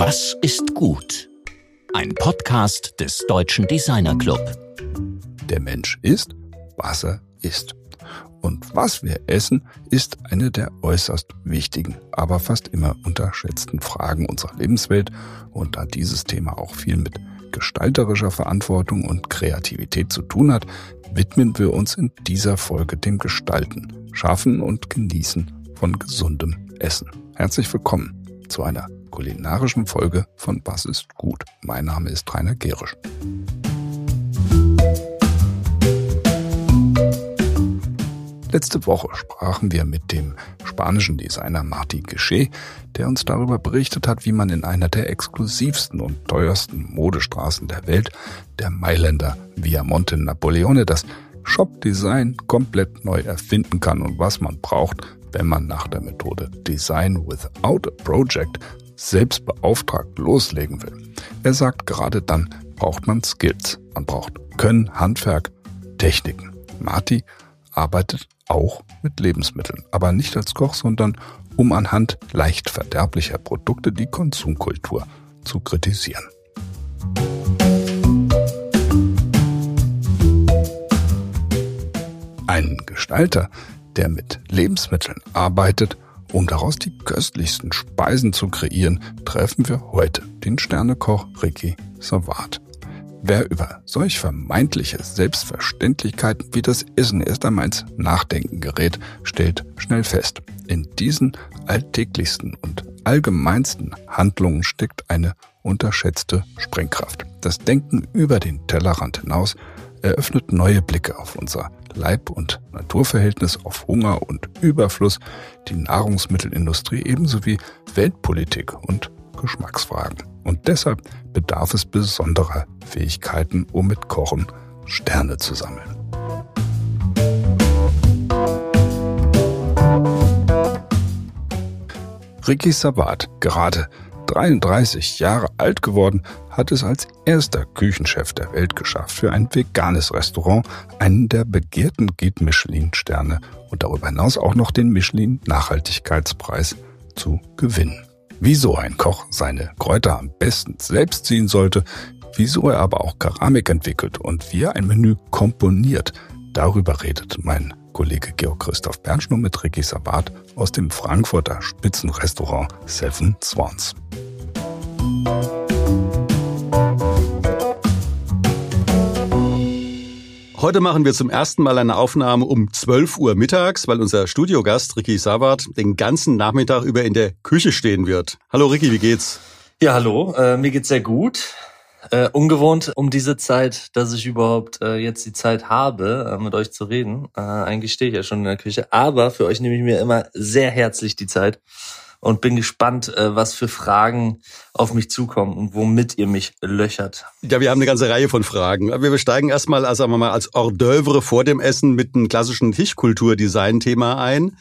Was ist gut? Ein Podcast des Deutschen Designer Club. Der Mensch ist, was er isst. Und was wir essen, ist eine der äußerst wichtigen, aber fast immer unterschätzten Fragen unserer Lebenswelt. Und da dieses Thema auch viel mit gestalterischer Verantwortung und Kreativität zu tun hat, widmen wir uns in dieser Folge dem Gestalten, Schaffen und Genießen von gesundem Essen. Herzlich willkommen zu einer kulinarischen Folge von Was ist gut? Mein Name ist Rainer Gerisch. Letzte Woche sprachen wir mit dem spanischen Designer Marti Geché, der uns darüber berichtet hat, wie man in einer der exklusivsten und teuersten Modestraßen der Welt, der Mailänder Via Monte Napoleone, das Shop-Design komplett neu erfinden kann und was man braucht, wenn man nach der Methode Design Without a Project selbst beauftragt loslegen will. Er sagt, gerade dann braucht man Skills. Man braucht Können, Handwerk, Techniken. Marty arbeitet auch mit Lebensmitteln, aber nicht als Koch, sondern um anhand leicht verderblicher Produkte die Konsumkultur zu kritisieren. Ein Gestalter, der mit Lebensmitteln arbeitet, um daraus die köstlichsten Speisen zu kreieren, treffen wir heute den Sternekoch Ricky Savat. Wer über solch vermeintliche Selbstverständlichkeiten wie das Essen erst einmal ins Nachdenken gerät, stellt schnell fest, in diesen alltäglichsten und allgemeinsten Handlungen steckt eine unterschätzte Sprengkraft. Das Denken über den Tellerrand hinaus eröffnet neue Blicke auf unser Leib- und Naturverhältnis, auf Hunger und Überfluss, die Nahrungsmittelindustrie ebenso wie Weltpolitik und Geschmacksfragen. Und deshalb bedarf es besonderer Fähigkeiten, um mit Kochen Sterne zu sammeln. Ricky Sabat, gerade 33 Jahre alt geworden, hat es als erster Küchenchef der Welt geschafft, für ein veganes Restaurant einen der begehrten Guide Michelin Sterne und darüber hinaus auch noch den Michelin Nachhaltigkeitspreis zu gewinnen wieso ein Koch seine Kräuter am besten selbst ziehen sollte, wieso er aber auch Keramik entwickelt und wie er ein Menü komponiert. Darüber redet mein Kollege Georg Christoph Bernschnur mit Ricky Sabat aus dem Frankfurter Spitzenrestaurant Seven Swans. Heute machen wir zum ersten Mal eine Aufnahme um 12 Uhr mittags, weil unser Studiogast Ricky Savard den ganzen Nachmittag über in der Küche stehen wird. Hallo Ricky, wie geht's? Ja, hallo, äh, mir geht's sehr gut. Äh, ungewohnt um diese Zeit, dass ich überhaupt äh, jetzt die Zeit habe, äh, mit euch zu reden. Äh, eigentlich stehe ich ja schon in der Küche, aber für euch nehme ich mir immer sehr herzlich die Zeit und bin gespannt, äh, was für Fragen auf mich zukommen und womit ihr mich löchert. Ja, wir haben eine ganze Reihe von Fragen. Wir steigen erstmal, also sagen wir mal, als Hors d'oeuvre vor dem Essen mit einem klassischen Tischkultur-Design-Thema ein.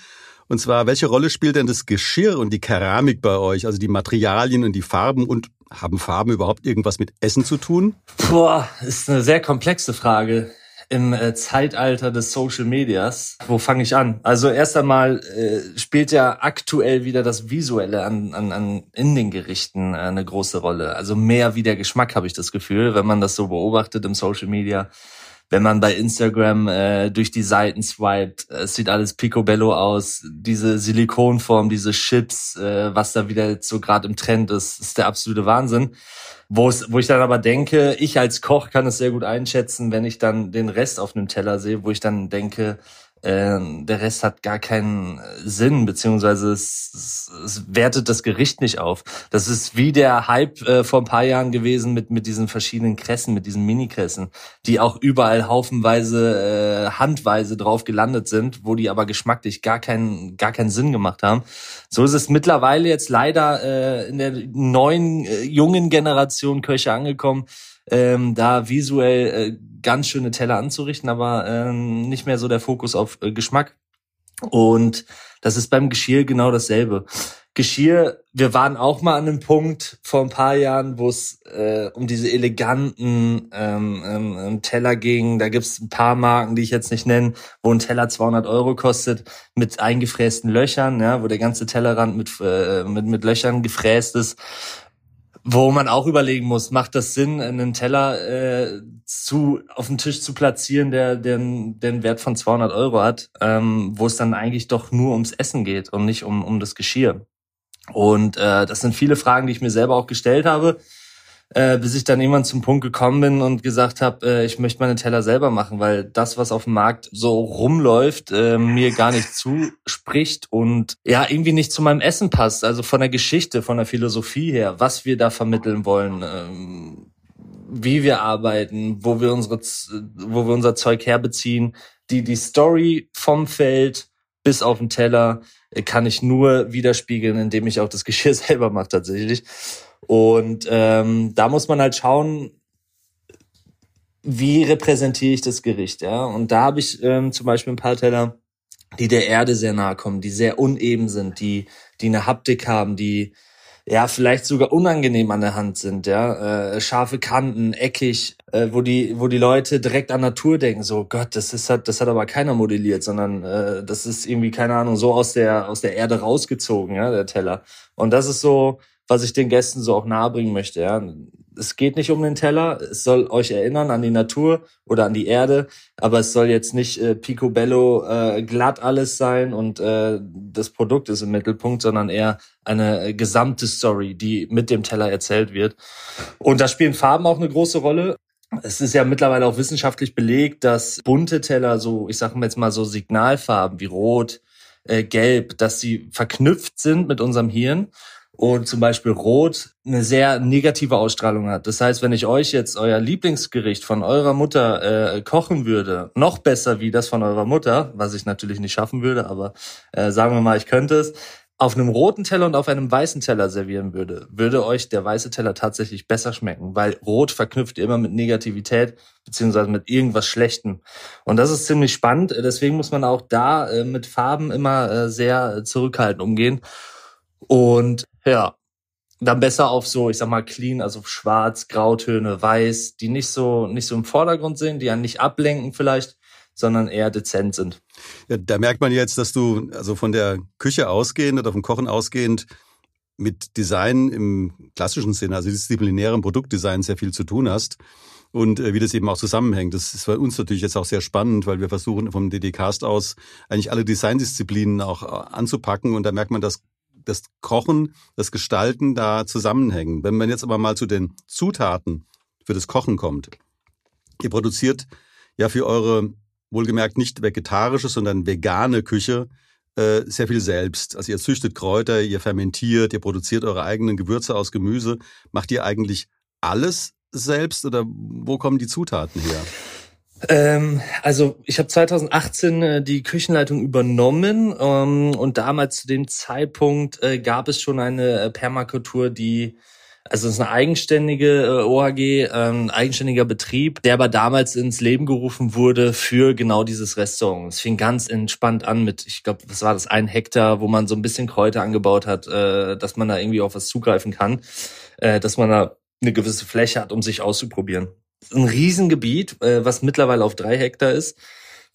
Und zwar, welche Rolle spielt denn das Geschirr und die Keramik bei euch? Also die Materialien und die Farben und haben Farben überhaupt irgendwas mit Essen zu tun? Boah, ist eine sehr komplexe Frage im äh, Zeitalter des Social Medias. Wo fange ich an? Also erst einmal äh, spielt ja aktuell wieder das Visuelle an, an, an in den Gerichten äh, eine große Rolle. Also mehr wie der Geschmack habe ich das Gefühl, wenn man das so beobachtet im Social Media. Wenn man bei Instagram äh, durch die Seiten swiped, es sieht alles picobello aus. Diese Silikonform, diese Chips, äh, was da wieder jetzt so gerade im Trend ist, ist der absolute Wahnsinn. Wo, es, wo ich dann aber denke, ich als Koch kann es sehr gut einschätzen, wenn ich dann den Rest auf einem Teller sehe, wo ich dann denke, äh, der Rest hat gar keinen Sinn, beziehungsweise es, es, es wertet das Gericht nicht auf. Das ist wie der Hype äh, vor ein paar Jahren gewesen mit, mit diesen verschiedenen Kressen, mit diesen Mini-Kressen, die auch überall haufenweise, äh, handweise drauf gelandet sind, wo die aber geschmacklich gar keinen, gar keinen Sinn gemacht haben. So ist es mittlerweile jetzt leider äh, in der neuen, äh, jungen Generation Köche angekommen, ähm, da visuell äh, ganz schöne Teller anzurichten, aber ähm, nicht mehr so der Fokus auf äh, Geschmack. Und das ist beim Geschirr genau dasselbe. Geschirr, wir waren auch mal an einem Punkt vor ein paar Jahren, wo es äh, um diese eleganten ähm, ähm, ähm Teller ging. Da gibt's ein paar Marken, die ich jetzt nicht nenne, wo ein Teller 200 Euro kostet, mit eingefrästen Löchern, ja, wo der ganze Tellerrand mit, äh, mit, mit Löchern gefräst ist Wo man auch überlegen muss, macht das Sinn, einen Teller äh, zu auf den Tisch zu platzieren, der den, den Wert von 200 Euro hat, ähm, wo es dann eigentlich doch nur ums Essen geht und nicht um, um das Geschirr. Und äh, das sind viele Fragen, die ich mir selber auch gestellt habe äh, bis ich dann irgendwann zum Punkt gekommen bin und gesagt habe, äh, ich möchte meine Teller selber machen, weil das, was auf dem Markt so rumläuft, äh, mir gar nicht zuspricht und ja, irgendwie nicht zu meinem Essen passt. Also von der Geschichte, von der Philosophie her, was wir da vermitteln wollen, ähm, wie wir arbeiten, wo wir unsere, wo wir unser Zeug herbeziehen, die, die Story vom Feld bis auf den Teller äh, kann ich nur widerspiegeln, indem ich auch das Geschirr selber mache tatsächlich. Und ähm, da muss man halt schauen, wie repräsentiere ich das Gericht, ja. Und da habe ich ähm, zum Beispiel ein paar Teller, die der Erde sehr nahe kommen, die sehr uneben sind, die, die eine Haptik haben, die ja vielleicht sogar unangenehm an der Hand sind, ja, äh, scharfe Kanten, eckig, äh, wo die, wo die Leute direkt an Natur denken, so Gott, das ist halt, das hat aber keiner modelliert, sondern äh, das ist irgendwie keine Ahnung so aus der aus der Erde rausgezogen, ja, der Teller. Und das ist so was ich den Gästen so auch nahebringen möchte. Ja. Es geht nicht um den Teller, es soll euch erinnern an die Natur oder an die Erde, aber es soll jetzt nicht äh, picobello äh, glatt alles sein und äh, das Produkt ist im Mittelpunkt, sondern eher eine äh, gesamte Story, die mit dem Teller erzählt wird. Und da spielen Farben auch eine große Rolle. Es ist ja mittlerweile auch wissenschaftlich belegt, dass bunte Teller, so ich sage jetzt mal so Signalfarben wie Rot, äh, Gelb, dass sie verknüpft sind mit unserem Hirn und zum Beispiel Rot eine sehr negative Ausstrahlung hat. Das heißt, wenn ich euch jetzt euer Lieblingsgericht von eurer Mutter äh, kochen würde, noch besser wie das von eurer Mutter, was ich natürlich nicht schaffen würde, aber äh, sagen wir mal, ich könnte es, auf einem roten Teller und auf einem weißen Teller servieren würde, würde euch der weiße Teller tatsächlich besser schmecken, weil Rot verknüpft immer mit Negativität beziehungsweise mit irgendwas Schlechtem. Und das ist ziemlich spannend. Deswegen muss man auch da äh, mit Farben immer äh, sehr zurückhaltend umgehen. Und ja, dann besser auf so, ich sag mal, clean, also schwarz, Grautöne, weiß, die nicht so, nicht so im Vordergrund sind, die ja nicht ablenken vielleicht, sondern eher dezent sind. Ja, da merkt man jetzt, dass du also von der Küche ausgehend oder vom Kochen ausgehend mit Design im klassischen Sinne, also disziplinärem Produktdesign sehr viel zu tun hast und äh, wie das eben auch zusammenhängt. Das ist für uns natürlich jetzt auch sehr spannend, weil wir versuchen vom DD-Cast aus eigentlich alle Designdisziplinen auch äh, anzupacken und da merkt man, dass das Kochen, das Gestalten da zusammenhängen. Wenn man jetzt aber mal zu den Zutaten für das Kochen kommt. Ihr produziert ja für eure wohlgemerkt nicht vegetarische, sondern vegane Küche äh, sehr viel selbst. Also ihr züchtet Kräuter, ihr fermentiert, ihr produziert eure eigenen Gewürze aus Gemüse. Macht ihr eigentlich alles selbst oder wo kommen die Zutaten her? Ähm, also ich habe 2018 äh, die Küchenleitung übernommen ähm, und damals zu dem Zeitpunkt äh, gab es schon eine äh, Permakultur, die also es ist eine eigenständige äh, OAG, ähm, eigenständiger Betrieb, der aber damals ins Leben gerufen wurde für genau dieses Restaurant. Es fing ganz entspannt an mit, ich glaube, was war das, ein Hektar, wo man so ein bisschen Kräuter angebaut hat, äh, dass man da irgendwie auf was zugreifen kann, äh, dass man da eine gewisse Fläche hat, um sich auszuprobieren ein Riesengebiet, äh, was mittlerweile auf drei Hektar ist,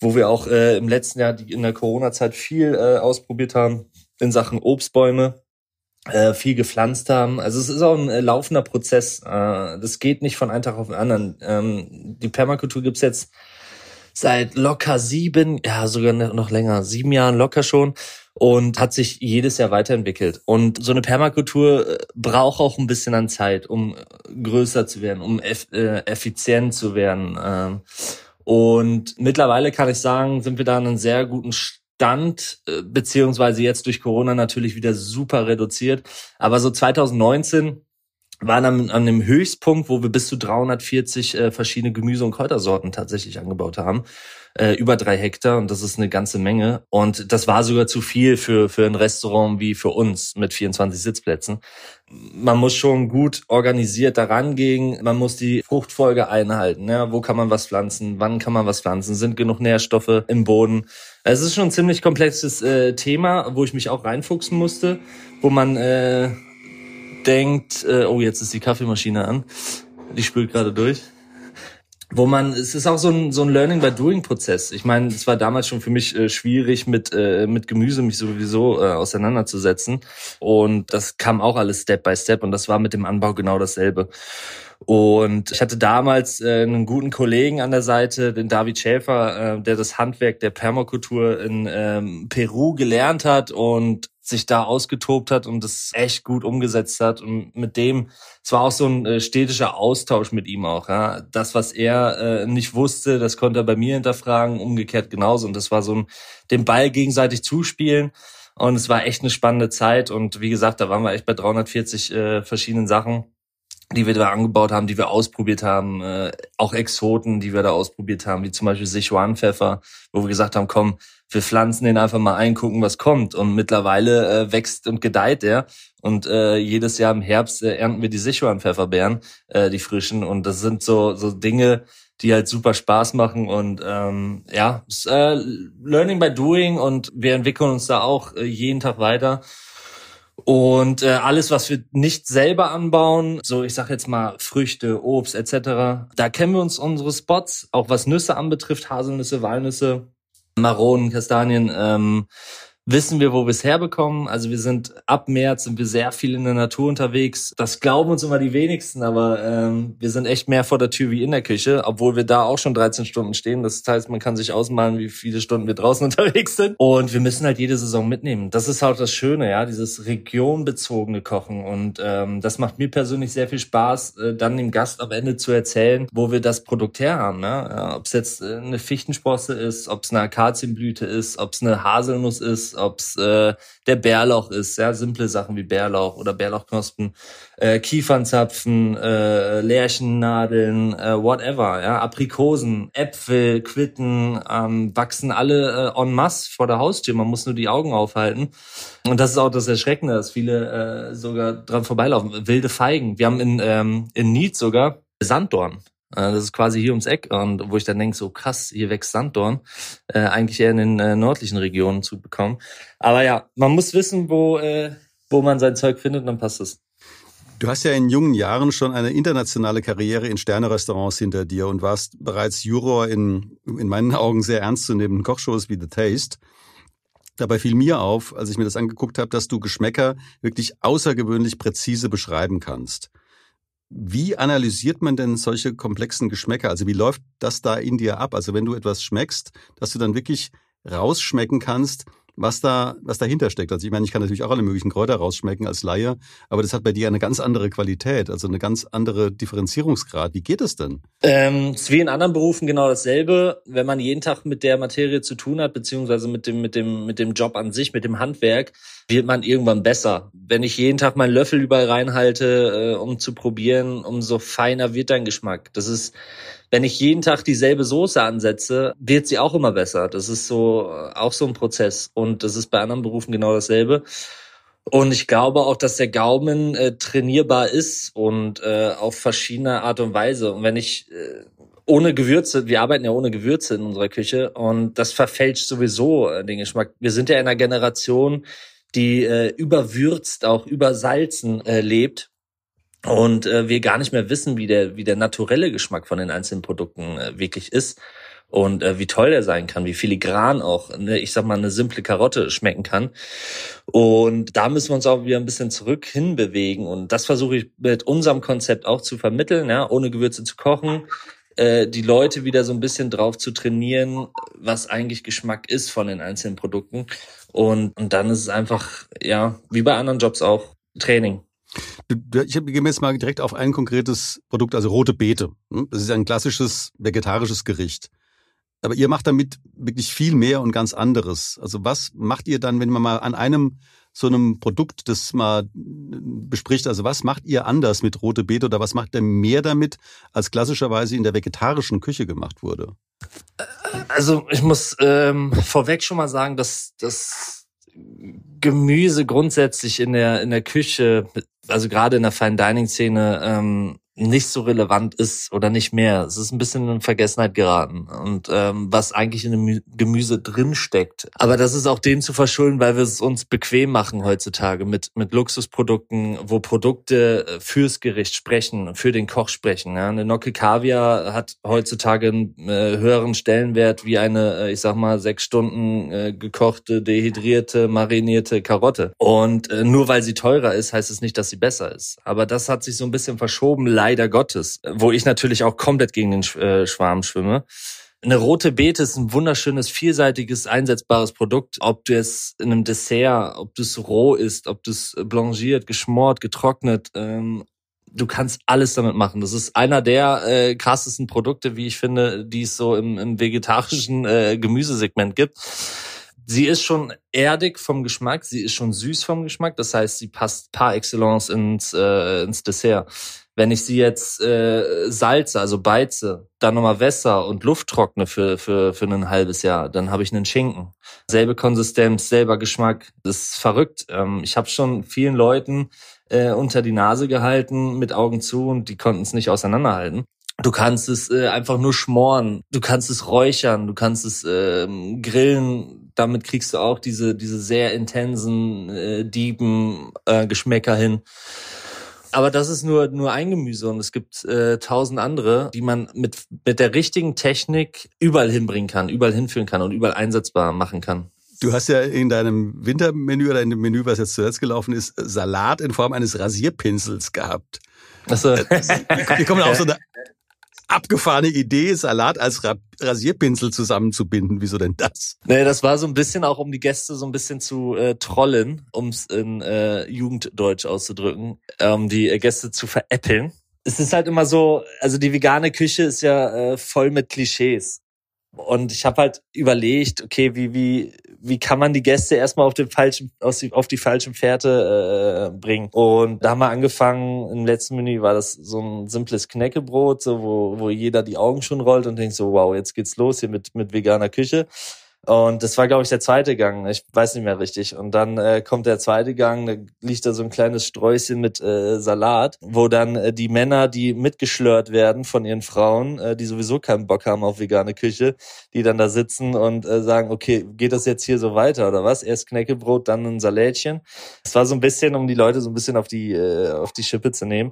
wo wir auch äh, im letzten Jahr die, in der Corona-Zeit viel äh, ausprobiert haben in Sachen Obstbäume, äh, viel gepflanzt haben. Also es ist auch ein äh, laufender Prozess. Äh, das geht nicht von einem Tag auf den anderen. Ähm, die Permakultur gibt's jetzt seit locker sieben, ja sogar noch länger, sieben Jahren locker schon und hat sich jedes Jahr weiterentwickelt. Und so eine Permakultur äh, braucht auch ein bisschen an Zeit, um äh, größer zu werden, um äh, effizient zu werden. Ähm. Und mittlerweile kann ich sagen, sind wir da an einem sehr guten Stand, beziehungsweise jetzt durch Corona natürlich wieder super reduziert. Aber so 2019 waren an, an dem Höchstpunkt, wo wir bis zu 340 äh, verschiedene Gemüse- und Kräutersorten tatsächlich angebaut haben äh, über drei Hektar und das ist eine ganze Menge. Und das war sogar zu viel für, für ein Restaurant wie für uns mit 24 Sitzplätzen. Man muss schon gut organisiert daran gehen. Man muss die Fruchtfolge einhalten. Ja, wo kann man was pflanzen? Wann kann man was pflanzen? Sind genug Nährstoffe im Boden? Es ist schon ein ziemlich komplexes äh, Thema, wo ich mich auch reinfuchsen musste, wo man äh, denkt, äh, oh, jetzt ist die Kaffeemaschine an. Die spült gerade durch. Wo man, es ist auch so ein, so ein Learning by Doing Prozess. Ich meine, es war damals schon für mich äh, schwierig, mit, äh, mit Gemüse mich sowieso äh, auseinanderzusetzen. Und das kam auch alles Step by Step und das war mit dem Anbau genau dasselbe. Und ich hatte damals äh, einen guten Kollegen an der Seite, den David Schäfer, äh, der das Handwerk der Permakultur in ähm, Peru gelernt hat und sich da ausgetobt hat und das echt gut umgesetzt hat. Und mit dem, es war auch so ein äh, städtischer Austausch mit ihm auch. Ja. Das, was er äh, nicht wusste, das konnte er bei mir hinterfragen, umgekehrt genauso. Und das war so ein, den Ball gegenseitig zuspielen. Und es war echt eine spannende Zeit. Und wie gesagt, da waren wir echt bei 340 äh, verschiedenen Sachen die wir da angebaut haben, die wir ausprobiert haben, äh, auch Exoten, die wir da ausprobiert haben, wie zum Beispiel Sichuan-Pfeffer, wo wir gesagt haben, komm, wir pflanzen den einfach mal ein, gucken, was kommt. Und mittlerweile äh, wächst und gedeiht er. Und äh, jedes Jahr im Herbst äh, ernten wir die Sichuan-Pfefferbeeren, äh, die frischen. Und das sind so, so Dinge, die halt super Spaß machen. Und ähm, ja, äh, Learning by Doing und wir entwickeln uns da auch äh, jeden Tag weiter. Und äh, alles, was wir nicht selber anbauen, so ich sag jetzt mal Früchte, Obst etc., da kennen wir uns unsere Spots, auch was Nüsse anbetrifft, Haselnüsse, Walnüsse, Maronen, Kastanien. Ähm, wissen wir, wo wir es herbekommen. Also wir sind ab März sind wir sehr viel in der Natur unterwegs. Das glauben uns immer die wenigsten, aber ähm, wir sind echt mehr vor der Tür wie in der Küche, obwohl wir da auch schon 13 Stunden stehen. Das heißt, man kann sich ausmalen, wie viele Stunden wir draußen unterwegs sind. Und wir müssen halt jede Saison mitnehmen. Das ist halt das Schöne, ja, dieses regionbezogene Kochen. Und ähm, das macht mir persönlich sehr viel Spaß, äh, dann dem Gast am Ende zu erzählen, wo wir das Produkt her haben. Ne? Ja, ob es jetzt äh, eine Fichtensprosse ist, ob es eine Akazienblüte ist, ob es eine Haselnuss ist, ist, ob es äh, der Bärlauch ist, ja, simple Sachen wie Bärlauch oder Bärlauchknospen, äh, Kiefernzapfen, äh, Lärchennadeln, äh, whatever, ja, Aprikosen, Äpfel, Quitten, ähm, wachsen alle äh, en masse vor der Haustür. Man muss nur die Augen aufhalten. Und das ist auch das Erschreckende, dass viele äh, sogar dran vorbeilaufen. Wilde Feigen. Wir haben in, ähm, in Nied sogar Sanddorn. Äh, das ist quasi hier ums Eck und wo ich dann denke, so krass, hier wächst Sanddorn, äh, eigentlich eher in den äh, nördlichen Regionen zu bekommen. Aber ja, man muss wissen, wo, äh, wo man sein Zeug findet, dann passt es. Du hast ja in jungen Jahren schon eine internationale Karriere in Sternerestaurants hinter dir und warst bereits Juror in, in meinen Augen sehr ernstzunehmenden Kochshows wie The Taste. Dabei fiel mir auf, als ich mir das angeguckt habe, dass du Geschmäcker wirklich außergewöhnlich präzise beschreiben kannst. Wie analysiert man denn solche komplexen Geschmäcker? Also wie läuft das da in dir ab? Also wenn du etwas schmeckst, dass du dann wirklich rausschmecken kannst, was da, was dahinter steckt. Also ich meine, ich kann natürlich auch alle möglichen Kräuter rausschmecken als Laie, aber das hat bei dir eine ganz andere Qualität, also eine ganz andere Differenzierungsgrad. Wie geht es denn? Ähm, ist wie in anderen Berufen genau dasselbe. Wenn man jeden Tag mit der Materie zu tun hat, beziehungsweise mit dem, mit dem, mit dem Job an sich, mit dem Handwerk, wird man irgendwann besser. Wenn ich jeden Tag meinen Löffel überall reinhalte, äh, um zu probieren, umso feiner wird dein Geschmack. Das ist, wenn ich jeden Tag dieselbe Soße ansetze, wird sie auch immer besser. Das ist so auch so ein Prozess und das ist bei anderen Berufen genau dasselbe. Und ich glaube auch, dass der Gaumen äh, trainierbar ist und äh, auf verschiedene Art und Weise. Und wenn ich äh, ohne Gewürze, wir arbeiten ja ohne Gewürze in unserer Küche und das verfälscht sowieso äh, den Geschmack. Wir sind ja in einer Generation, die äh, überwürzt, auch übersalzen äh, lebt und äh, wir gar nicht mehr wissen, wie der wie der naturelle Geschmack von den einzelnen Produkten äh, wirklich ist und äh, wie toll der sein kann, wie filigran auch, ne, ich sag mal, eine simple Karotte schmecken kann. Und da müssen wir uns auch wieder ein bisschen zurück hinbewegen und das versuche ich mit unserem Konzept auch zu vermitteln, ja, ohne Gewürze zu kochen, äh, die Leute wieder so ein bisschen drauf zu trainieren, was eigentlich Geschmack ist von den einzelnen Produkten. Und, und dann ist es einfach, ja, wie bei anderen Jobs auch, Training. Ich gehe jetzt mal direkt auf ein konkretes Produkt, also rote Beete. Hm? Das ist ein klassisches vegetarisches Gericht. Aber ihr macht damit wirklich viel mehr und ganz anderes. Also was macht ihr dann, wenn man mal an einem so einem Produkt das mal bespricht? Also was macht ihr anders mit rote Beete oder was macht ihr mehr damit, als klassischerweise in der vegetarischen Küche gemacht wurde? Also ich muss ähm, vorweg schon mal sagen, dass das Gemüse grundsätzlich in der in der Küche, also gerade in der Fine Dining Szene, ähm, nicht so relevant ist oder nicht mehr. Es ist ein bisschen in Vergessenheit geraten und ähm, was eigentlich in dem Gemüse drin steckt. Aber das ist auch dem zu verschulden, weil wir es uns bequem machen heutzutage mit mit Luxusprodukten, wo Produkte äh, fürs Gericht sprechen, für den Koch sprechen. Ja. Eine Nocke Kaviar hat heutzutage einen äh, höheren Stellenwert wie eine, äh, ich sag mal, sechs Stunden äh, gekochte, dehydrierte, marinierte Karotte. Und äh, nur weil sie teurer ist, heißt es nicht, dass sie besser ist. Aber das hat sich so ein bisschen verschoben leider Gottes, wo ich natürlich auch komplett gegen den äh, Schwarm schwimme. Eine rote Beete ist ein wunderschönes, vielseitiges, einsetzbares Produkt. Ob du es in einem Dessert, ob du es roh isst, ob du es blanchiert, geschmort, getrocknet, ähm, du kannst alles damit machen. Das ist einer der äh, krassesten Produkte, wie ich finde, die es so im, im vegetarischen äh, Gemüsesegment gibt. Sie ist schon erdig vom Geschmack, sie ist schon süß vom Geschmack, das heißt, sie passt par excellence ins, äh, ins Dessert. Wenn ich sie jetzt äh, salze, also beize, dann nochmal Wässer und Luft trockne für, für, für ein halbes Jahr, dann habe ich einen Schinken. Selbe Konsistenz, selber Geschmack. Das ist verrückt. Ähm, ich habe schon vielen Leuten äh, unter die Nase gehalten mit Augen zu und die konnten es nicht auseinanderhalten. Du kannst es äh, einfach nur schmoren, du kannst es räuchern, du kannst es äh, grillen. Damit kriegst du auch diese diese sehr intensen äh, Dieben äh, Geschmäcker hin. Aber das ist nur, nur ein Gemüse und es gibt äh, tausend andere, die man mit, mit der richtigen Technik überall hinbringen kann, überall hinführen kann und überall einsetzbar machen kann. Du hast ja in deinem Wintermenü oder in dem Menü, was jetzt zuletzt gelaufen ist, Salat in Form eines Rasierpinsels gehabt. Also, wir kommen auf so eine abgefahrene Idee, Salat als Rasierpinsel zusammenzubinden. Wieso denn das? Nee, das war so ein bisschen auch, um die Gäste so ein bisschen zu äh, trollen, um es in äh, Jugenddeutsch auszudrücken, ähm, die Gäste zu veräppeln. Es ist halt immer so, also die vegane Küche ist ja äh, voll mit Klischees. Und ich habe halt überlegt, okay, wie, wie, wie kann man die Gäste erstmal auf den falschen, auf die falschen Fährte äh, bringen? Und da haben wir angefangen, im letzten Menü war das so ein simples Knäckebrot, so wo, wo jeder die Augen schon rollt und denkt so, wow, jetzt geht's los hier mit, mit veganer Küche. Und das war, glaube ich, der zweite Gang. Ich weiß nicht mehr richtig. Und dann äh, kommt der zweite Gang, da liegt da so ein kleines Sträußchen mit äh, Salat, wo dann äh, die Männer, die mitgeschlört werden von ihren Frauen, äh, die sowieso keinen Bock haben auf vegane Küche, die dann da sitzen und äh, sagen, okay, geht das jetzt hier so weiter oder was? Erst Knäckebrot, dann ein Salätchen. Es war so ein bisschen, um die Leute so ein bisschen auf die, äh, auf die Schippe zu nehmen.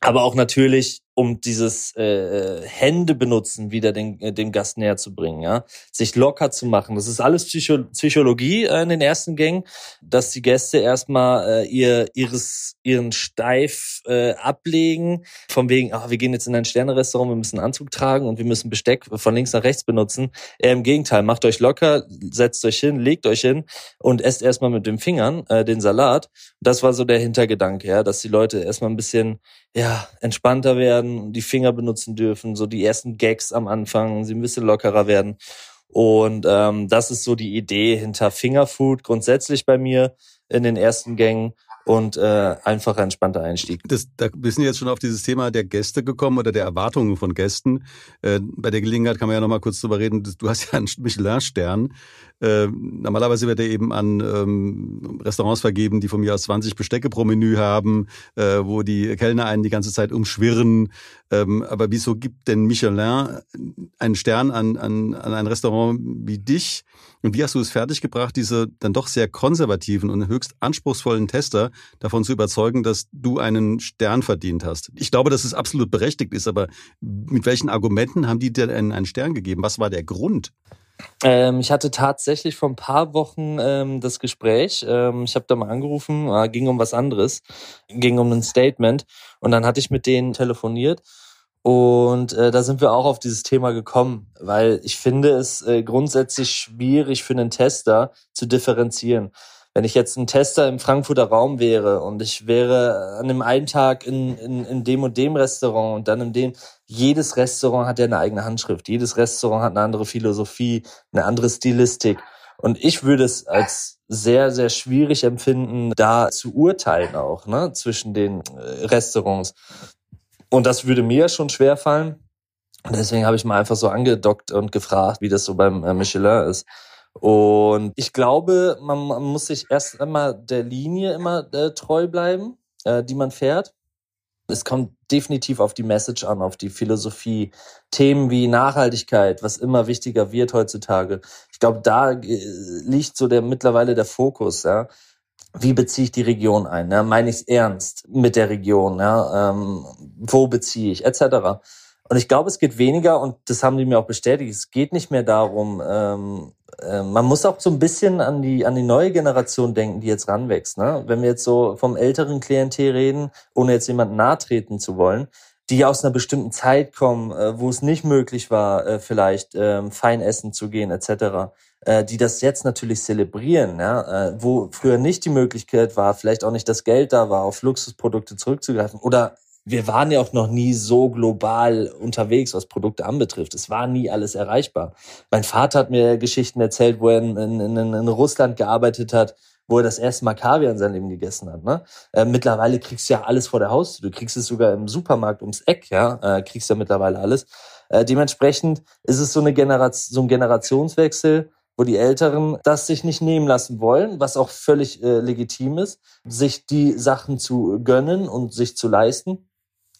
Aber auch natürlich um dieses äh, Hände benutzen wieder den, äh, dem Gast näher zu bringen, ja, sich locker zu machen. Das ist alles Psycho Psychologie äh, in den ersten Gängen, dass die Gäste erstmal äh, ihr ihres ihren Steif äh, ablegen, von wegen, ach, wir gehen jetzt in ein Sternerestaurant, wir müssen einen Anzug tragen und wir müssen Besteck von links nach rechts benutzen. Eher im Gegenteil, macht euch locker, setzt euch hin, legt euch hin und esst erstmal mit den Fingern äh, den Salat. Das war so der Hintergedanke, ja, dass die Leute erstmal ein bisschen ja entspannter werden werden, die Finger benutzen dürfen, so die ersten Gags am Anfang, sie ein bisschen lockerer werden. Und ähm, das ist so die Idee hinter Fingerfood grundsätzlich bei mir in den ersten Gängen und äh, einfacher, entspannter Einstieg. Das, da wir sind jetzt schon auf dieses Thema der Gäste gekommen oder der Erwartungen von Gästen. Äh, bei der Gelegenheit kann man ja noch mal kurz drüber reden. Du hast ja einen Michelin-Stern. Äh, normalerweise wird er eben an ähm, Restaurants vergeben, die von mir aus 20 Bestecke pro Menü haben, äh, wo die Kellner einen die ganze Zeit umschwirren. Ähm, aber wieso gibt denn Michelin einen Stern an, an, an ein Restaurant wie dich? Und wie hast du es fertiggebracht, diese dann doch sehr konservativen und höchst anspruchsvollen Tester davon zu überzeugen, dass du einen Stern verdient hast? Ich glaube, dass es absolut berechtigt ist, aber mit welchen Argumenten haben die dir einen Stern gegeben? Was war der Grund? Ähm, ich hatte tatsächlich vor ein paar Wochen ähm, das Gespräch. Ähm, ich habe da mal angerufen, äh, ging um was anderes, ging um ein Statement und dann hatte ich mit denen telefoniert und äh, da sind wir auch auf dieses Thema gekommen, weil ich finde es äh, grundsätzlich schwierig für einen Tester zu differenzieren. Wenn ich jetzt ein Tester im Frankfurter Raum wäre und ich wäre an dem einen Tag in, in, in dem und dem Restaurant und dann in dem, jedes Restaurant hat ja eine eigene Handschrift, jedes Restaurant hat eine andere Philosophie, eine andere Stilistik. Und ich würde es als sehr, sehr schwierig empfinden, da zu urteilen auch, ne, zwischen den äh, Restaurants. Und das würde mir schon schwer fallen. Deswegen habe ich mal einfach so angedockt und gefragt, wie das so beim äh, Michelin ist. Und ich glaube, man, man muss sich erst einmal der Linie immer äh, treu bleiben, äh, die man fährt. Es kommt definitiv auf die Message an, auf die Philosophie. Themen wie Nachhaltigkeit, was immer wichtiger wird heutzutage. Ich glaube, da äh, liegt so der mittlerweile der Fokus. Ja. Wie beziehe ich die Region ein? Ja? Meine ich es ernst mit der Region? Ja? Ähm, wo beziehe ich? Etc. Und ich glaube, es geht weniger, und das haben die mir auch bestätigt, es geht nicht mehr darum, ähm, äh, man muss auch so ein bisschen an die, an die neue Generation denken, die jetzt ranwächst. Ne? Wenn wir jetzt so vom älteren Klientel reden, ohne jetzt jemanden nahtreten zu wollen, die aus einer bestimmten Zeit kommen, äh, wo es nicht möglich war, äh, vielleicht äh, fein essen zu gehen etc., äh, die das jetzt natürlich zelebrieren, ja? äh, wo früher nicht die Möglichkeit war, vielleicht auch nicht das Geld da war, auf Luxusprodukte zurückzugreifen oder wir waren ja auch noch nie so global unterwegs, was Produkte anbetrifft. Es war nie alles erreichbar. Mein Vater hat mir Geschichten erzählt, wo er in, in, in Russland gearbeitet hat, wo er das erste Mal Kaviar in seinem Leben gegessen hat. Ne? Äh, mittlerweile kriegst du ja alles vor der Haustür. Du kriegst es sogar im Supermarkt ums Eck, ja, äh, kriegst ja mittlerweile alles. Äh, dementsprechend ist es so, eine Generation, so ein Generationswechsel, wo die Älteren das sich nicht nehmen lassen wollen, was auch völlig äh, legitim ist, sich die Sachen zu gönnen und sich zu leisten.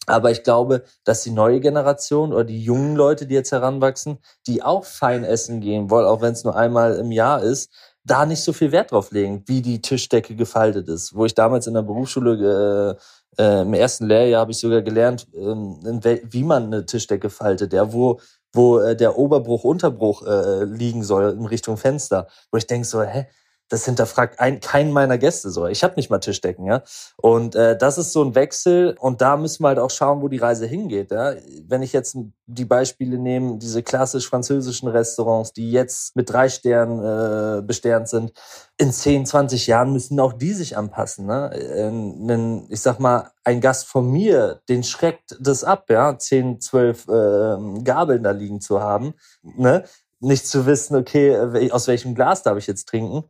Aber ich glaube, dass die neue Generation oder die jungen Leute, die jetzt heranwachsen, die auch fein essen gehen wollen, auch wenn es nur einmal im Jahr ist, da nicht so viel Wert drauf legen, wie die Tischdecke gefaltet ist. Wo ich damals in der Berufsschule äh, äh, im ersten Lehrjahr habe ich sogar gelernt, ähm, wie man eine Tischdecke faltet, ja, wo wo äh, der Oberbruch Unterbruch äh, liegen soll in Richtung Fenster, wo ich denke so, hä, das hinterfragt ein, keinen meiner Gäste so. Ich habe nicht mal Tischdecken, ja. Und äh, das ist so ein Wechsel und da müssen wir halt auch schauen, wo die Reise hingeht. Ja? Wenn ich jetzt die Beispiele nehme, diese klassisch französischen Restaurants, die jetzt mit drei Sternen äh, besternt sind, in 10, 20 Jahren müssen auch die sich anpassen. Ne? Äh, ich sag mal, ein Gast von mir, den schreckt das ab, ja, 10, 12 äh, Gabeln da liegen zu haben. Ne? Nicht zu wissen, okay, aus welchem Glas darf ich jetzt trinken.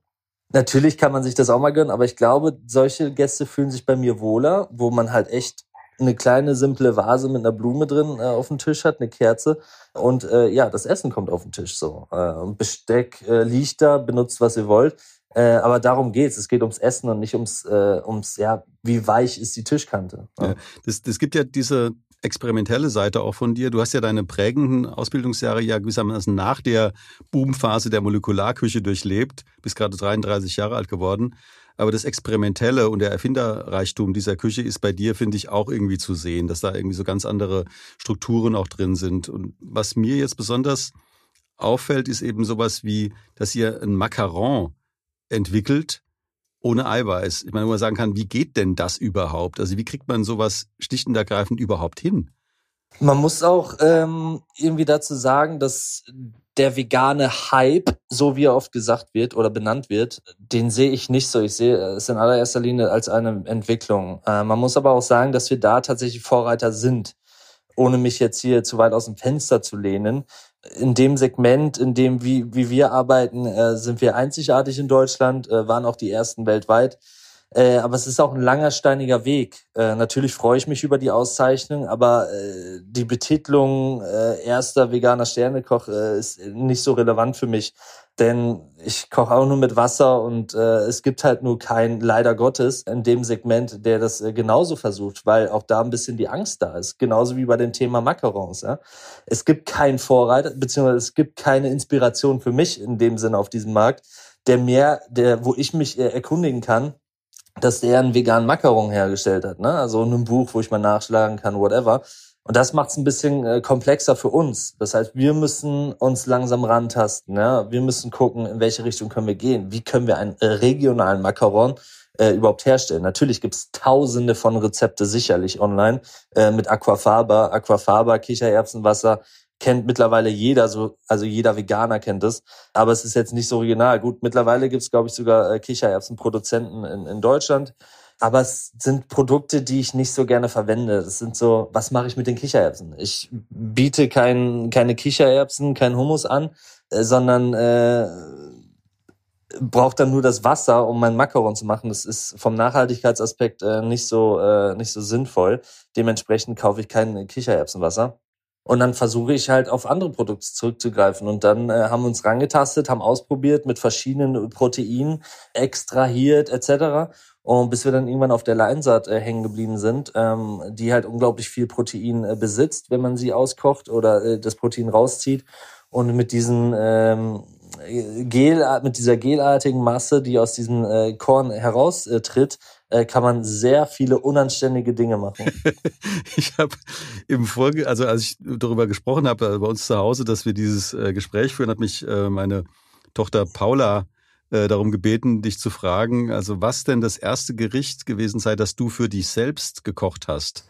Natürlich kann man sich das auch mal gönnen, aber ich glaube, solche Gäste fühlen sich bei mir wohler, wo man halt echt eine kleine simple Vase mit einer Blume drin äh, auf dem Tisch hat, eine Kerze und äh, ja, das Essen kommt auf den Tisch so. Äh, Besteck äh, liegt da, benutzt was ihr wollt, äh, aber darum geht's. Es geht ums Essen und nicht ums äh, ums ja, wie weich ist die Tischkante. Ja. Ja, das, das gibt ja diese experimentelle Seite auch von dir. Du hast ja deine prägenden Ausbildungsjahre ja gewissermaßen nach der Boomphase der Molekularküche durchlebt, bist gerade 33 Jahre alt geworden. Aber das Experimentelle und der Erfinderreichtum dieser Küche ist bei dir, finde ich, auch irgendwie zu sehen, dass da irgendwie so ganz andere Strukturen auch drin sind. Und was mir jetzt besonders auffällt, ist eben sowas wie, dass ihr ein Macaron entwickelt, ohne Eiweiß. Ich meine, wo man sagen kann, wie geht denn das überhaupt? Also wie kriegt man sowas schlicht überhaupt hin? Man muss auch ähm, irgendwie dazu sagen, dass der vegane Hype, so wie er oft gesagt wird oder benannt wird, den sehe ich nicht so. Ich sehe es in allererster Linie als eine Entwicklung. Äh, man muss aber auch sagen, dass wir da tatsächlich Vorreiter sind ohne mich jetzt hier zu weit aus dem Fenster zu lehnen in dem Segment, in dem wie, wie wir arbeiten, äh, sind wir einzigartig in Deutschland, äh, waren auch die ersten weltweit. Äh, aber es ist auch ein langer, steiniger Weg. Äh, natürlich freue ich mich über die Auszeichnung, aber äh, die Betitlung äh, erster veganer Sternekoch äh, ist nicht so relevant für mich. Denn ich koche auch nur mit Wasser und äh, es gibt halt nur kein, leider Gottes, in dem Segment, der das äh, genauso versucht, weil auch da ein bisschen die Angst da ist. Genauso wie bei dem Thema Macarons. Ja? Es gibt keinen Vorreiter, beziehungsweise es gibt keine Inspiration für mich in dem Sinne auf diesem Markt, der mehr, der, wo ich mich äh, erkundigen kann, dass der einen veganen Macaron hergestellt hat. Ne? Also in einem Buch, wo ich mal nachschlagen kann, whatever. Und das macht es ein bisschen äh, komplexer für uns. Das heißt, wir müssen uns langsam rantasten. Ja? Wir müssen gucken, in welche Richtung können wir gehen. Wie können wir einen äh, regionalen Macaron äh, überhaupt herstellen? Natürlich gibt's tausende von Rezepte sicherlich online äh, mit Aquafaba, Aquafaba, Kichererbsenwasser, kennt mittlerweile jeder, so, also jeder Veganer kennt es. Aber es ist jetzt nicht so regional. Gut, mittlerweile gibt's, glaube ich, sogar äh, Kichererbsenproduzenten in, in Deutschland. Aber es sind Produkte, die ich nicht so gerne verwende. Das sind so, was mache ich mit den Kichererbsen? Ich biete kein, keine Kichererbsen, kein Hummus an, äh, sondern äh, brauche dann nur das Wasser, um meinen Macaron zu machen. Das ist vom Nachhaltigkeitsaspekt äh, nicht so äh, nicht so sinnvoll. Dementsprechend kaufe ich kein Kichererbsenwasser. Und dann versuche ich halt auf andere Produkte zurückzugreifen. Und dann äh, haben wir uns rangetastet, haben ausprobiert mit verschiedenen Proteinen, extrahiert etc. Und bis wir dann irgendwann auf der Leinsaat äh, hängen geblieben sind, ähm, die halt unglaublich viel Protein äh, besitzt, wenn man sie auskocht oder äh, das Protein rauszieht. Und mit diesen ähm, Gel, mit dieser gelartigen Masse, die aus diesem äh, Korn heraustritt, äh, kann man sehr viele unanständige Dinge machen. ich habe im Folge, also als ich darüber gesprochen habe äh, bei uns zu Hause, dass wir dieses äh, Gespräch führen, hat mich äh, meine Tochter Paula äh, darum gebeten, dich zu fragen, also was denn das erste Gericht gewesen sei, das du für dich selbst gekocht hast?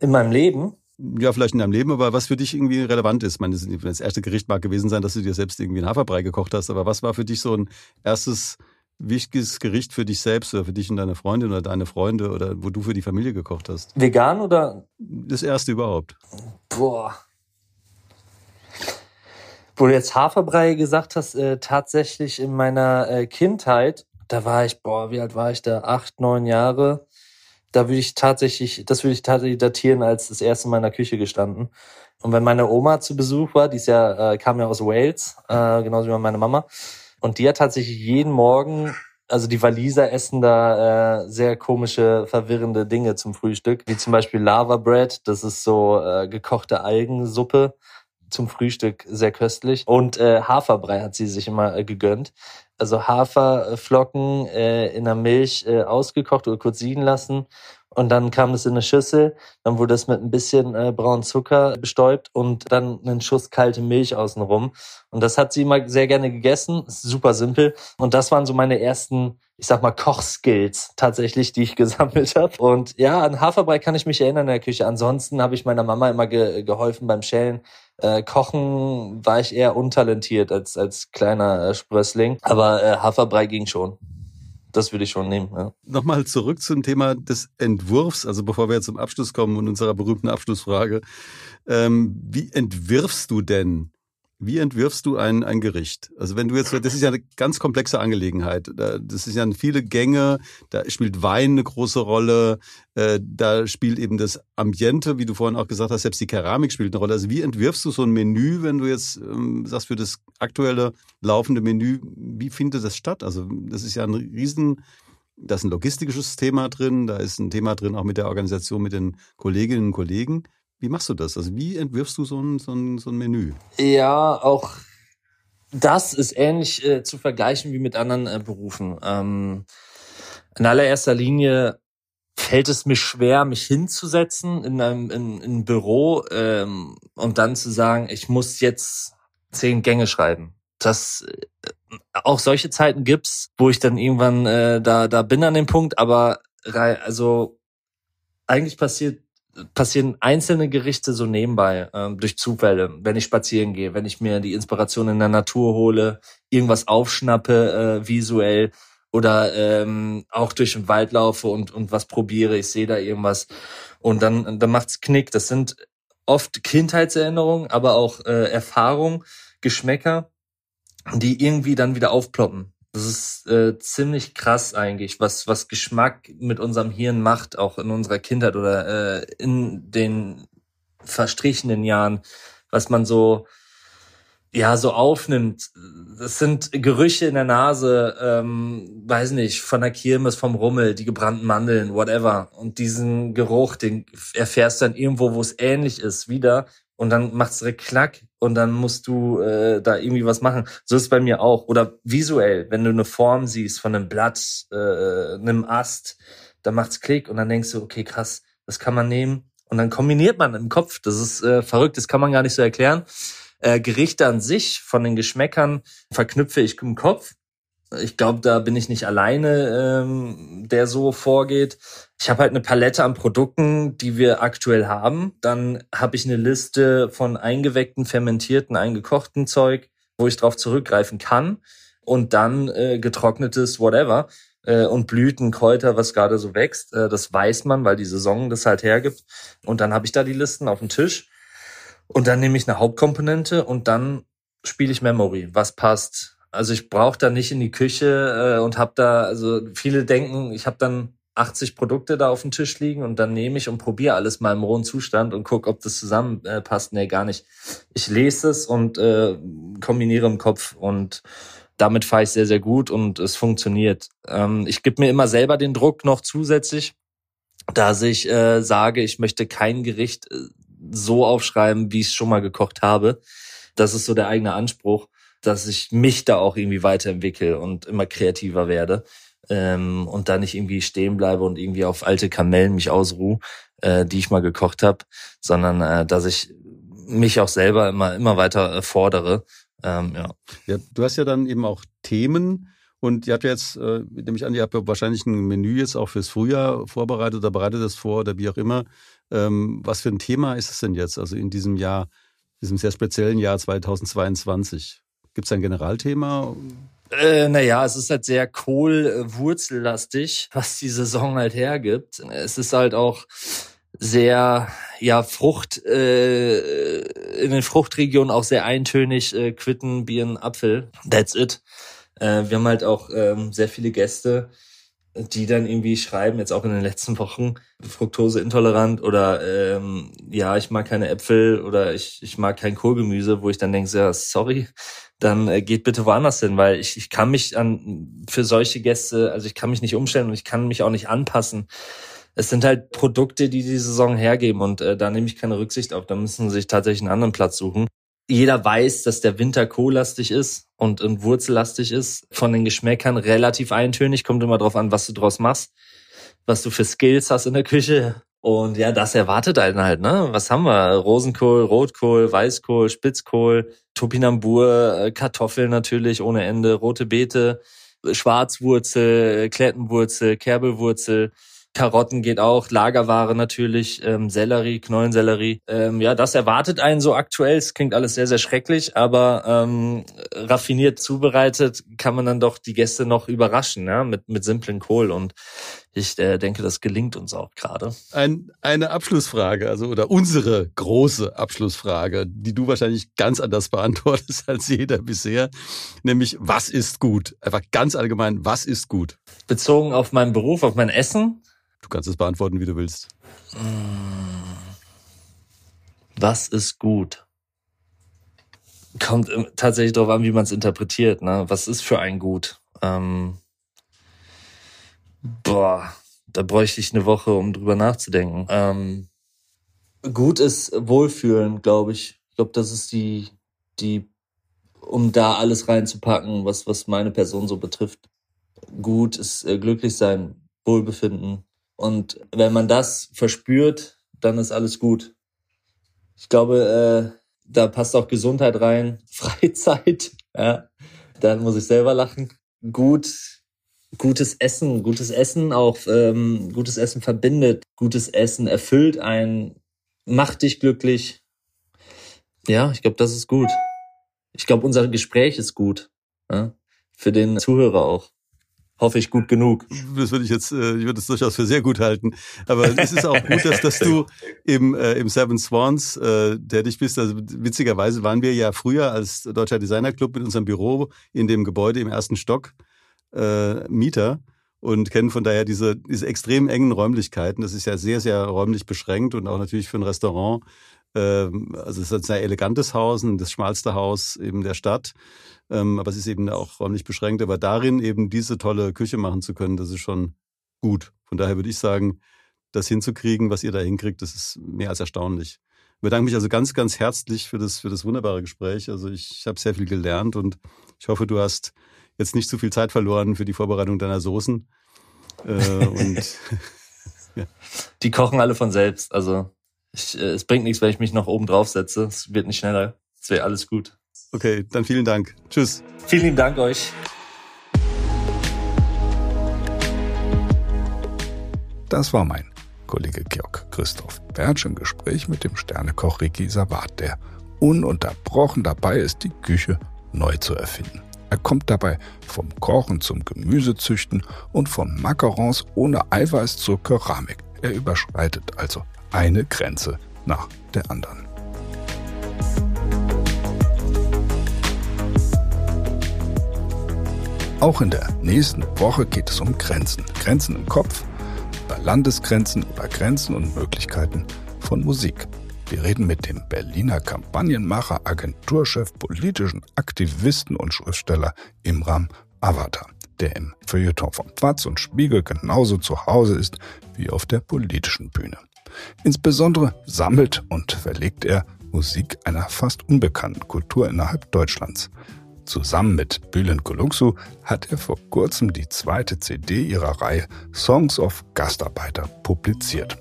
In meinem Leben? Ja, vielleicht in deinem Leben, aber was für dich irgendwie relevant ist. Ich meine, das erste Gericht mag gewesen sein, dass du dir selbst irgendwie einen Haferbrei gekocht hast, aber was war für dich so ein erstes wichtiges Gericht für dich selbst oder für dich und deine Freundin oder deine Freunde oder wo du für die Familie gekocht hast? Vegan oder? Das erste überhaupt. Boah. Wo du jetzt Haferbrei gesagt hast, äh, tatsächlich in meiner äh, Kindheit, da war ich, boah, wie alt war ich da? Acht, neun Jahre. Da würde ich tatsächlich, das würde ich tatsächlich datieren, als das erste Mal in der Küche gestanden. Und wenn meine Oma zu Besuch war, die ist ja, äh, kam ja aus Wales, äh, genauso wie meine Mama. Und die hat tatsächlich jeden Morgen also die Waliser essen da äh, sehr komische, verwirrende Dinge zum Frühstück, wie zum Beispiel Lava Bread, das ist so äh, gekochte Algensuppe zum Frühstück sehr köstlich. Und äh, Haferbrei hat sie sich immer äh, gegönnt. Also Haferflocken äh, in der Milch äh, ausgekocht oder kurz sieden lassen. Und dann kam es in eine Schüssel, dann wurde es mit ein bisschen äh, braunen Zucker bestäubt und dann einen Schuss kalte Milch außenrum. Und das hat sie immer sehr gerne gegessen. super simpel. Und das waren so meine ersten ich sag mal, Kochskills tatsächlich, die ich gesammelt habe. Und ja, an Haferbrei kann ich mich erinnern in der Küche. Ansonsten habe ich meiner Mama immer ge geholfen beim Schälen. Äh, Kochen war ich eher untalentiert als, als kleiner äh, Sprössling. Aber äh, Haferbrei ging schon. Das würde ich schon nehmen. Ja. Nochmal zurück zum Thema des Entwurfs, also bevor wir zum Abschluss kommen und unserer berühmten Abschlussfrage. Ähm, wie entwirfst du denn wie entwirfst du ein, ein Gericht? Also wenn du jetzt, das ist ja eine ganz komplexe Angelegenheit. Das ist ja viele Gänge, da spielt Wein eine große Rolle, äh, da spielt eben das Ambiente, wie du vorhin auch gesagt hast, selbst die Keramik spielt eine Rolle. Also wie entwirfst du so ein Menü, wenn du jetzt ähm, sagst, für das aktuelle laufende Menü, wie findet das statt? Also das ist ja ein riesen, da ist ein logistisches Thema drin, da ist ein Thema drin auch mit der Organisation, mit den Kolleginnen und Kollegen. Wie machst du das? Also wie entwirfst du so ein, so ein, so ein Menü? Ja, auch das ist ähnlich äh, zu vergleichen wie mit anderen äh, Berufen. Ähm, in allererster Linie fällt es mir schwer, mich hinzusetzen in einem, in, in einem Büro ähm, und dann zu sagen, ich muss jetzt zehn Gänge schreiben. Das äh, auch solche Zeiten gibt's, wo ich dann irgendwann äh, da da bin an dem Punkt, aber also eigentlich passiert passieren einzelne Gerichte so nebenbei ähm, durch Zufälle, wenn ich spazieren gehe, wenn ich mir die Inspiration in der Natur hole, irgendwas aufschnappe äh, visuell oder ähm, auch durch den Wald laufe und und was probiere, ich sehe da irgendwas und dann dann macht's Knick. Das sind oft Kindheitserinnerungen, aber auch äh, Erfahrungen, Geschmäcker, die irgendwie dann wieder aufploppen. Das ist äh, ziemlich krass eigentlich, was, was Geschmack mit unserem Hirn macht, auch in unserer Kindheit oder äh, in den verstrichenen Jahren, was man so ja so aufnimmt. Das sind Gerüche in der Nase, ähm, weiß nicht, von der Kirmes, vom Rummel, die gebrannten Mandeln, whatever. Und diesen Geruch, den erfährst du dann irgendwo, wo es ähnlich ist, wieder und dann macht's direkt klack und dann musst du äh, da irgendwie was machen. So ist bei mir auch. Oder visuell, wenn du eine Form siehst von einem Blatt, äh, einem Ast, dann macht's Klick und dann denkst du, okay, krass, das kann man nehmen. Und dann kombiniert man im Kopf. Das ist äh, verrückt, das kann man gar nicht so erklären. Äh, Gerichte an sich, von den Geschmäckern, verknüpfe ich im Kopf. Ich glaube, da bin ich nicht alleine, ähm, der so vorgeht. Ich habe halt eine Palette an Produkten, die wir aktuell haben. Dann habe ich eine Liste von eingeweckten, fermentierten, eingekochten Zeug, wo ich drauf zurückgreifen kann. Und dann äh, getrocknetes Whatever äh, und Blüten, Kräuter, was gerade so wächst. Äh, das weiß man, weil die Saison das halt hergibt. Und dann habe ich da die Listen auf dem Tisch. Und dann nehme ich eine Hauptkomponente und dann spiele ich Memory. Was passt? Also ich brauche da nicht in die Küche äh, und habe da, also viele denken, ich habe dann 80 Produkte da auf dem Tisch liegen und dann nehme ich und probiere alles mal im rohen Zustand und gucke, ob das zusammenpasst. Äh, nee, gar nicht. Ich lese es und äh, kombiniere im Kopf und damit fahre ich sehr, sehr gut und es funktioniert. Ähm, ich gebe mir immer selber den Druck noch zusätzlich, dass ich äh, sage, ich möchte kein Gericht äh, so aufschreiben, wie ich es schon mal gekocht habe. Das ist so der eigene Anspruch, dass ich mich da auch irgendwie weiterentwickle und immer kreativer werde ähm, und da nicht irgendwie stehen bleibe und irgendwie auf alte Kamellen mich ausruhe, äh, die ich mal gekocht habe, sondern äh, dass ich mich auch selber immer immer weiter äh, fordere. Ähm, ja. ja, du hast ja dann eben auch Themen. Und ihr habt ja jetzt, äh, nehme ich an, ihr habt ja wahrscheinlich ein Menü jetzt auch fürs Frühjahr vorbereitet oder bereitet das vor oder wie auch immer. Ähm, was für ein Thema ist es denn jetzt, also in diesem Jahr, diesem sehr speziellen Jahr 2022? Gibt es ein Generalthema? Äh, naja, es ist halt sehr kohlwurzellastig, was die Saison halt hergibt. Es ist halt auch sehr, ja, Frucht, äh, in den Fruchtregionen auch sehr eintönig, äh, Quitten, Bieren, Apfel. That's it. Äh, wir haben halt auch ähm, sehr viele Gäste, die dann irgendwie schreiben, jetzt auch in den letzten Wochen, Fructose intolerant oder ähm, ja, ich mag keine Äpfel oder ich, ich mag kein Kohlgemüse, wo ich dann denke, ja, sorry, dann äh, geht bitte woanders hin, weil ich, ich kann mich an für solche Gäste, also ich kann mich nicht umstellen und ich kann mich auch nicht anpassen. Es sind halt Produkte, die die Saison hergeben und äh, da nehme ich keine Rücksicht auf. Da müssen sie sich tatsächlich einen anderen Platz suchen. Jeder weiß, dass der Winter kohlastig ist und, und wurzellastig ist. Von den Geschmäckern relativ eintönig. Kommt immer drauf an, was du draus machst, was du für Skills hast in der Küche. Und ja, das erwartet einen halt, ne? Was haben wir? Rosenkohl, Rotkohl, Weißkohl, Spitzkohl, Topinambur, äh, Kartoffeln natürlich ohne Ende, rote Beete, Schwarzwurzel, Klettenwurzel, Kerbelwurzel. Karotten geht auch, Lagerware natürlich, ähm, Sellerie, Knollensellerie. Ähm, ja, das erwartet einen so aktuell. Es klingt alles sehr, sehr schrecklich, aber ähm, raffiniert zubereitet kann man dann doch die Gäste noch überraschen, ja, mit, mit simplen Kohl. Und ich äh, denke, das gelingt uns auch gerade. Ein, eine Abschlussfrage, also oder unsere große Abschlussfrage, die du wahrscheinlich ganz anders beantwortest als jeder bisher, nämlich was ist gut? Einfach ganz allgemein, was ist gut? Bezogen auf meinen Beruf, auf mein Essen Du kannst es beantworten, wie du willst. Was ist gut? Kommt tatsächlich darauf an, wie man es interpretiert. Ne? Was ist für ein gut? Ähm, boah, da bräuchte ich eine Woche, um drüber nachzudenken. Ähm, gut ist Wohlfühlen, glaube ich. Ich glaube, das ist die, die, um da alles reinzupacken, was, was meine Person so betrifft. Gut ist äh, glücklich sein, Wohlbefinden, und wenn man das verspürt, dann ist alles gut. Ich glaube, äh, da passt auch Gesundheit rein, Freizeit. Ja, dann muss ich selber lachen. Gut, gutes Essen, gutes Essen auch, ähm, gutes Essen verbindet, gutes Essen erfüllt einen, macht dich glücklich. Ja, ich glaube, das ist gut. Ich glaube, unser Gespräch ist gut. Ja? Für den Zuhörer auch hoffe ich, gut genug. Das würde ich jetzt, äh, ich würde es durchaus für sehr gut halten. Aber es ist auch gut, dass, dass du im, äh, im Seven Swans äh, tätig bist. Also witzigerweise waren wir ja früher als Deutscher Designer Club mit unserem Büro in dem Gebäude im ersten Stock äh, Mieter und kennen von daher diese, diese extrem engen Räumlichkeiten. Das ist ja sehr, sehr räumlich beschränkt und auch natürlich für ein Restaurant. Äh, also es ist ein sehr elegantes Haus, das schmalste Haus eben der Stadt. Ähm, aber es ist eben auch räumlich beschränkt. Aber darin eben diese tolle Küche machen zu können, das ist schon gut. Von daher würde ich sagen, das hinzukriegen, was ihr da hinkriegt, das ist mehr als erstaunlich. Ich bedanke mich also ganz, ganz herzlich für das, für das wunderbare Gespräch. Also ich, ich habe sehr viel gelernt und ich hoffe, du hast jetzt nicht zu viel Zeit verloren für die Vorbereitung deiner Soßen. Äh, und, ja. Die kochen alle von selbst. Also ich, äh, es bringt nichts, wenn ich mich noch oben drauf setze. Es wird nicht schneller. Es wäre alles gut. Okay, dann vielen Dank. Tschüss. Vielen Dank euch. Das war mein Kollege Georg Christoph Bertsch im Gespräch mit dem Sternekoch Ricky Sabat, der ununterbrochen dabei ist, die Küche neu zu erfinden. Er kommt dabei vom Kochen zum Gemüsezüchten und von Macarons ohne Eiweiß zur Keramik. Er überschreitet also eine Grenze nach der anderen. Auch in der nächsten Woche geht es um Grenzen. Grenzen im Kopf, über Landesgrenzen, über Grenzen und Möglichkeiten von Musik. Wir reden mit dem Berliner Kampagnenmacher, Agenturchef, politischen Aktivisten und Schriftsteller Imram Avatar, der im Feuilleton von Platz und Spiegel genauso zu Hause ist wie auf der politischen Bühne. Insbesondere sammelt und verlegt er Musik einer fast unbekannten Kultur innerhalb Deutschlands. Zusammen mit Bülent Kolungsu hat er vor kurzem die zweite CD ihrer Reihe Songs of Gastarbeiter publiziert.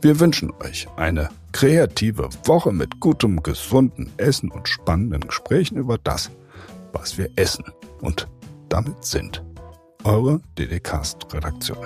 Wir wünschen euch eine kreative Woche mit gutem, gesunden Essen und spannenden Gesprächen über das, was wir essen und damit sind. Eure DDcast-Redaktion.